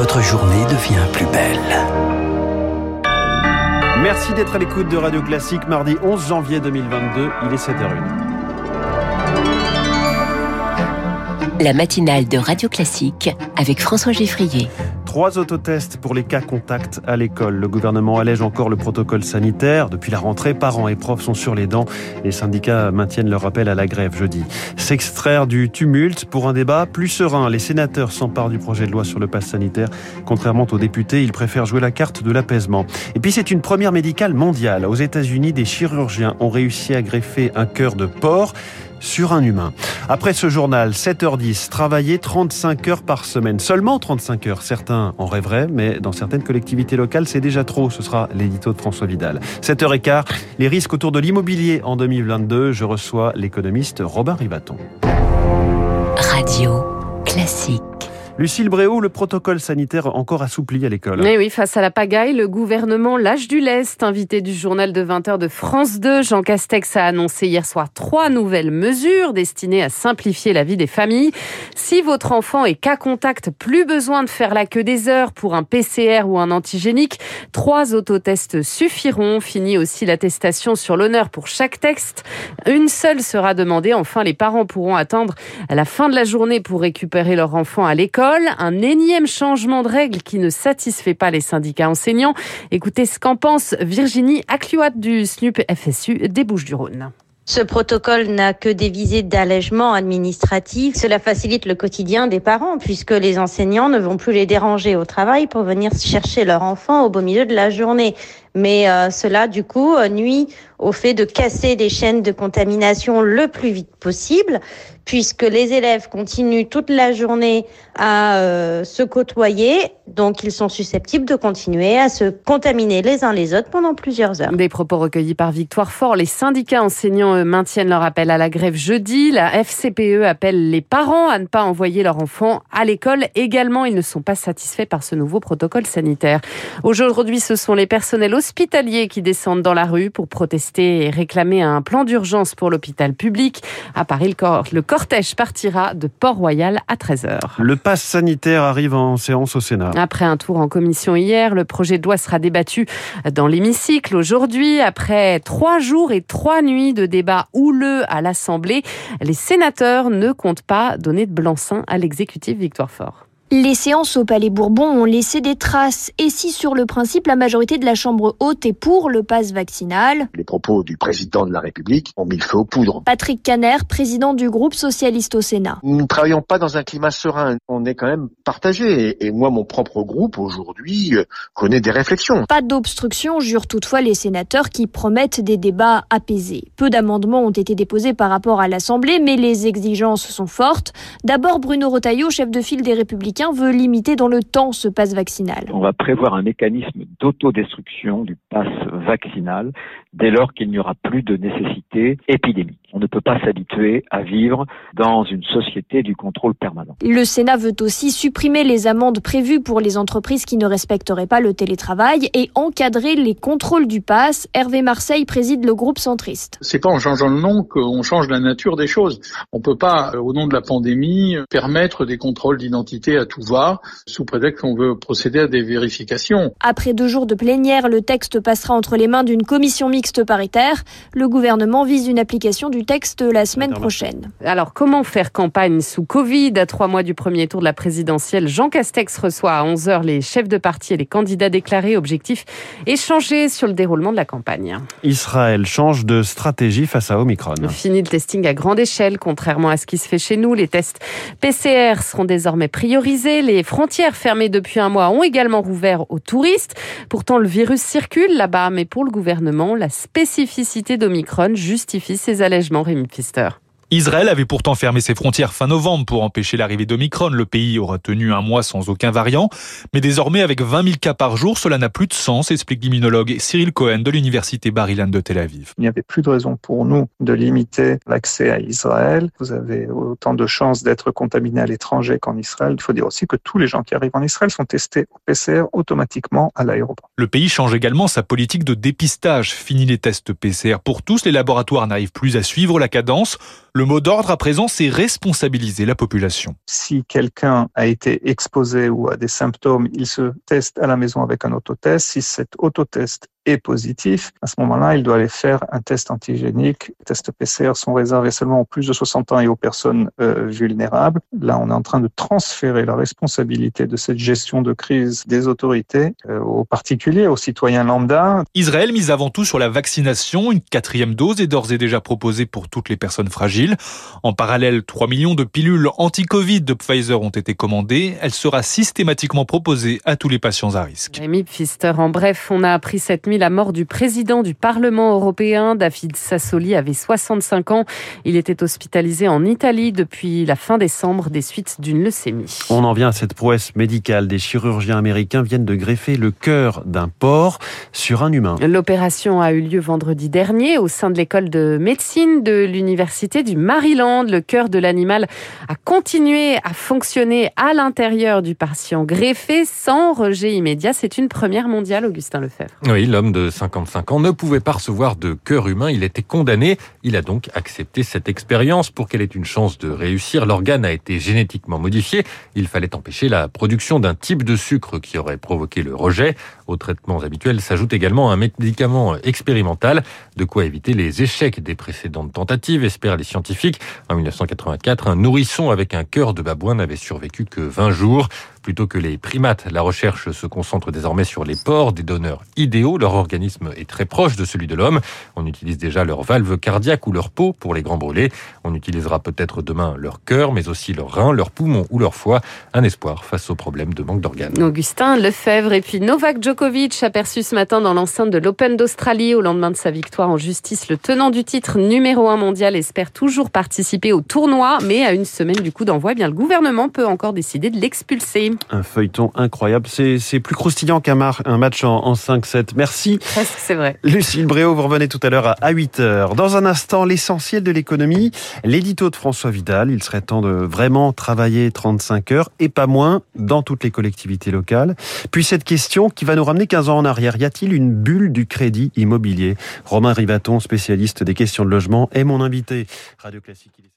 votre journée devient plus belle. Merci d'être à l'écoute de Radio Classique mardi 11 janvier 2022, il est 7h01. La matinale de Radio Classique avec François Geffrier. Trois autotests pour les cas contacts à l'école. Le gouvernement allège encore le protocole sanitaire. Depuis la rentrée, parents et profs sont sur les dents. Les syndicats maintiennent leur appel à la grève jeudi. S'extraire du tumulte pour un débat plus serein. Les sénateurs s'emparent du projet de loi sur le pass sanitaire. Contrairement aux députés, ils préfèrent jouer la carte de l'apaisement. Et puis c'est une première médicale mondiale. Aux États-Unis, des chirurgiens ont réussi à greffer un cœur de porc sur un humain. Après ce journal, 7h10, travailler 35 heures par semaine. Seulement 35 heures. Certains en rêveraient, mais dans certaines collectivités locales, c'est déjà trop. Ce sera l'édito de François Vidal. 7h15, les risques autour de l'immobilier en 2022. Je reçois l'économiste Robin Rivaton. Radio classique. Lucille Bréau, le protocole sanitaire encore assoupli à l'école. Mais oui, face à la pagaille, le gouvernement lâche du lest. Invité du journal de 20h de France 2, Jean Castex a annoncé hier soir trois nouvelles mesures destinées à simplifier la vie des familles. Si votre enfant est cas contact, plus besoin de faire la queue des heures pour un PCR ou un antigénique. Trois autotests suffiront. Fini aussi l'attestation sur l'honneur pour chaque texte. Une seule sera demandée. Enfin, les parents pourront attendre à la fin de la journée pour récupérer leur enfant à l'école un énième changement de règles qui ne satisfait pas les syndicats enseignants. Écoutez ce qu'en pense Virginie Acluat du SNUP FSU des Bouches-du-Rhône. Ce protocole n'a que des visées d'allègement administratif. Cela facilite le quotidien des parents puisque les enseignants ne vont plus les déranger au travail pour venir chercher leur enfant au beau milieu de la journée. Mais euh, cela, du coup, nuit au fait de casser les chaînes de contamination le plus vite possible, puisque les élèves continuent toute la journée à euh, se côtoyer, donc ils sont susceptibles de continuer à se contaminer les uns les autres pendant plusieurs heures. Des propos recueillis par Victoire Fort. Les syndicats enseignants maintiennent leur appel à la grève jeudi. La FCPE appelle les parents à ne pas envoyer leurs enfants à l'école. Également, ils ne sont pas satisfaits par ce nouveau protocole sanitaire. Aujourd'hui, ce sont les personnels hospitaliers qui descendent dans la rue pour protester et réclamer un plan d'urgence pour l'hôpital public. À Paris, le cortège partira de Port-Royal à 13h. Le pass sanitaire arrive en séance au Sénat. Après un tour en commission hier, le projet de loi sera débattu dans l'hémicycle aujourd'hui. Après trois jours et trois nuits de débat houleux à l'Assemblée, les sénateurs ne comptent pas donner de blanc-seing à l'exécutif Victoire Fort. Les séances au Palais Bourbon ont laissé des traces. Et si sur le principe, la majorité de la Chambre haute est pour le pass vaccinal? Les propos du président de la République ont mis le feu aux poudres. Patrick Caner, président du groupe socialiste au Sénat. Nous ne travaillons pas dans un climat serein. On est quand même partagé. Et moi, mon propre groupe, aujourd'hui, euh, connaît des réflexions. Pas d'obstruction, jurent toutefois les sénateurs qui promettent des débats apaisés. Peu d'amendements ont été déposés par rapport à l'Assemblée, mais les exigences sont fortes. D'abord, Bruno Rotaillot, chef de file des Républicains, veut limiter dans le temps ce passe vaccinal. On va prévoir un mécanisme d'autodestruction du passe vaccinal dès lors qu'il n'y aura plus de nécessité épidémique. On ne peut pas s'habituer à vivre dans une société du contrôle permanent. Le Sénat veut aussi supprimer les amendes prévues pour les entreprises qui ne respecteraient pas le télétravail et encadrer les contrôles du pass. Hervé Marseille préside le groupe centriste. C'est pas en changeant le nom qu'on change la nature des choses. On peut pas, au nom de la pandémie, permettre des contrôles d'identité à tout va, sous prétexte qu'on veut procéder à des vérifications. Après deux jours de plénière, le texte passera entre les mains d'une commission mixte paritaire. Le gouvernement vise une application du texte la semaine prochaine. Alors, comment faire campagne sous Covid? À trois mois du premier tour de la présidentielle, Jean Castex reçoit à 11h les chefs de parti et les candidats déclarés. Objectif échanger sur le déroulement de la campagne. Israël change de stratégie face à Omicron. Fini le testing à grande échelle, contrairement à ce qui se fait chez nous. Les tests PCR seront désormais priorisés les frontières fermées depuis un mois ont également rouvert aux touristes. Pourtant, le virus circule là-bas, mais pour le gouvernement, la spécificité d'Omicron justifie ces allègements, Rémi Pfister. Israël avait pourtant fermé ses frontières fin novembre pour empêcher l'arrivée d'Omicron. Le pays aura tenu un mois sans aucun variant. Mais désormais, avec 20 000 cas par jour, cela n'a plus de sens, explique l'immunologue Cyril Cohen de l'université Bar-Ilan de Tel Aviv. Il n'y avait plus de raison pour nous de limiter l'accès à Israël. Vous avez autant de chances d'être contaminé à l'étranger qu'en Israël. Il faut dire aussi que tous les gens qui arrivent en Israël sont testés au PCR automatiquement à l'aéroport. Le pays change également sa politique de dépistage. Fini les tests PCR pour tous. Les laboratoires n'arrivent plus à suivre la cadence. Le mot d'ordre à présent, c'est responsabiliser la population. Si quelqu'un a été exposé ou a des symptômes, il se teste à la maison avec un autotest. Si cet autotest est positif, à ce moment-là, il doit aller faire un test antigénique. Les tests PCR sont réservés seulement aux plus de 60 ans et aux personnes euh, vulnérables. Là, on est en train de transférer la responsabilité de cette gestion de crise des autorités euh, aux particuliers, aux citoyens lambda. Israël mise avant tout sur la vaccination. Une quatrième dose est d'ores et déjà proposée pour toutes les personnes fragiles. En parallèle, 3 millions de pilules anti-Covid de Pfizer ont été commandées. Elle sera systématiquement proposée à tous les patients à risque. Rémi Pfister, en bref, on a appris cette nuit la mort du président du Parlement européen. David Sassoli avait 65 ans. Il était hospitalisé en Italie depuis la fin décembre des suites d'une leucémie. On en vient à cette prouesse médicale. Des chirurgiens américains viennent de greffer le cœur d'un porc sur un humain. L'opération a eu lieu vendredi dernier au sein de l'école de médecine de l'université du Maryland. Le cœur de l'animal a continué à fonctionner à l'intérieur du patient greffé sans rejet immédiat. C'est une première mondiale, Augustin Lefebvre. Oui, l'homme de 55 ans ne pouvait pas recevoir de cœur humain. Il était condamné. Il a donc accepté cette expérience pour qu'elle ait une chance de réussir. L'organe a été génétiquement modifié. Il fallait empêcher la production d'un type de sucre qui aurait provoqué le rejet. Aux traitements habituels s'ajoute également un médicament expérimental, de quoi éviter les échecs des précédentes tentatives, espèrent les scientifiques. En 1984, un nourrisson avec un cœur de babouin n'avait survécu que 20 jours. Plutôt que les primates, la recherche se concentre désormais sur les porcs, des donneurs idéaux. Leur organisme est très proche de celui de l'homme. On utilise déjà leur valve cardiaque ou leur peau pour les grands brûlés. On utilisera peut-être demain leur cœur, mais aussi leur rein, leur poumon ou leur foie. Un espoir face au problème de manque d'organes. Augustin Lefebvre et puis Novak Djokovic aperçu ce matin dans l'enceinte de l'Open d'Australie au lendemain de sa victoire en justice. Le tenant du titre numéro 1 mondial espère toujours participer au tournoi, mais à une semaine du coup d'envoi, eh bien le gouvernement peut encore décider de l'expulser. Un feuilleton incroyable. C'est plus croustillant qu'un un match en, en 5-7. Merci. Presque, c'est vrai. Lucille Bréau, vous revenez tout à l'heure à 8h. Dans un instant, l'essentiel de l'économie, l'édito de François Vidal. Il serait temps de vraiment travailler 35 heures et pas moins dans toutes les collectivités locales. Puis cette question qui va nous ramener 15 ans en arrière. Y a-t-il une bulle du crédit immobilier? Romain Rivaton, spécialiste des questions de logement, est mon invité. Radio Classique.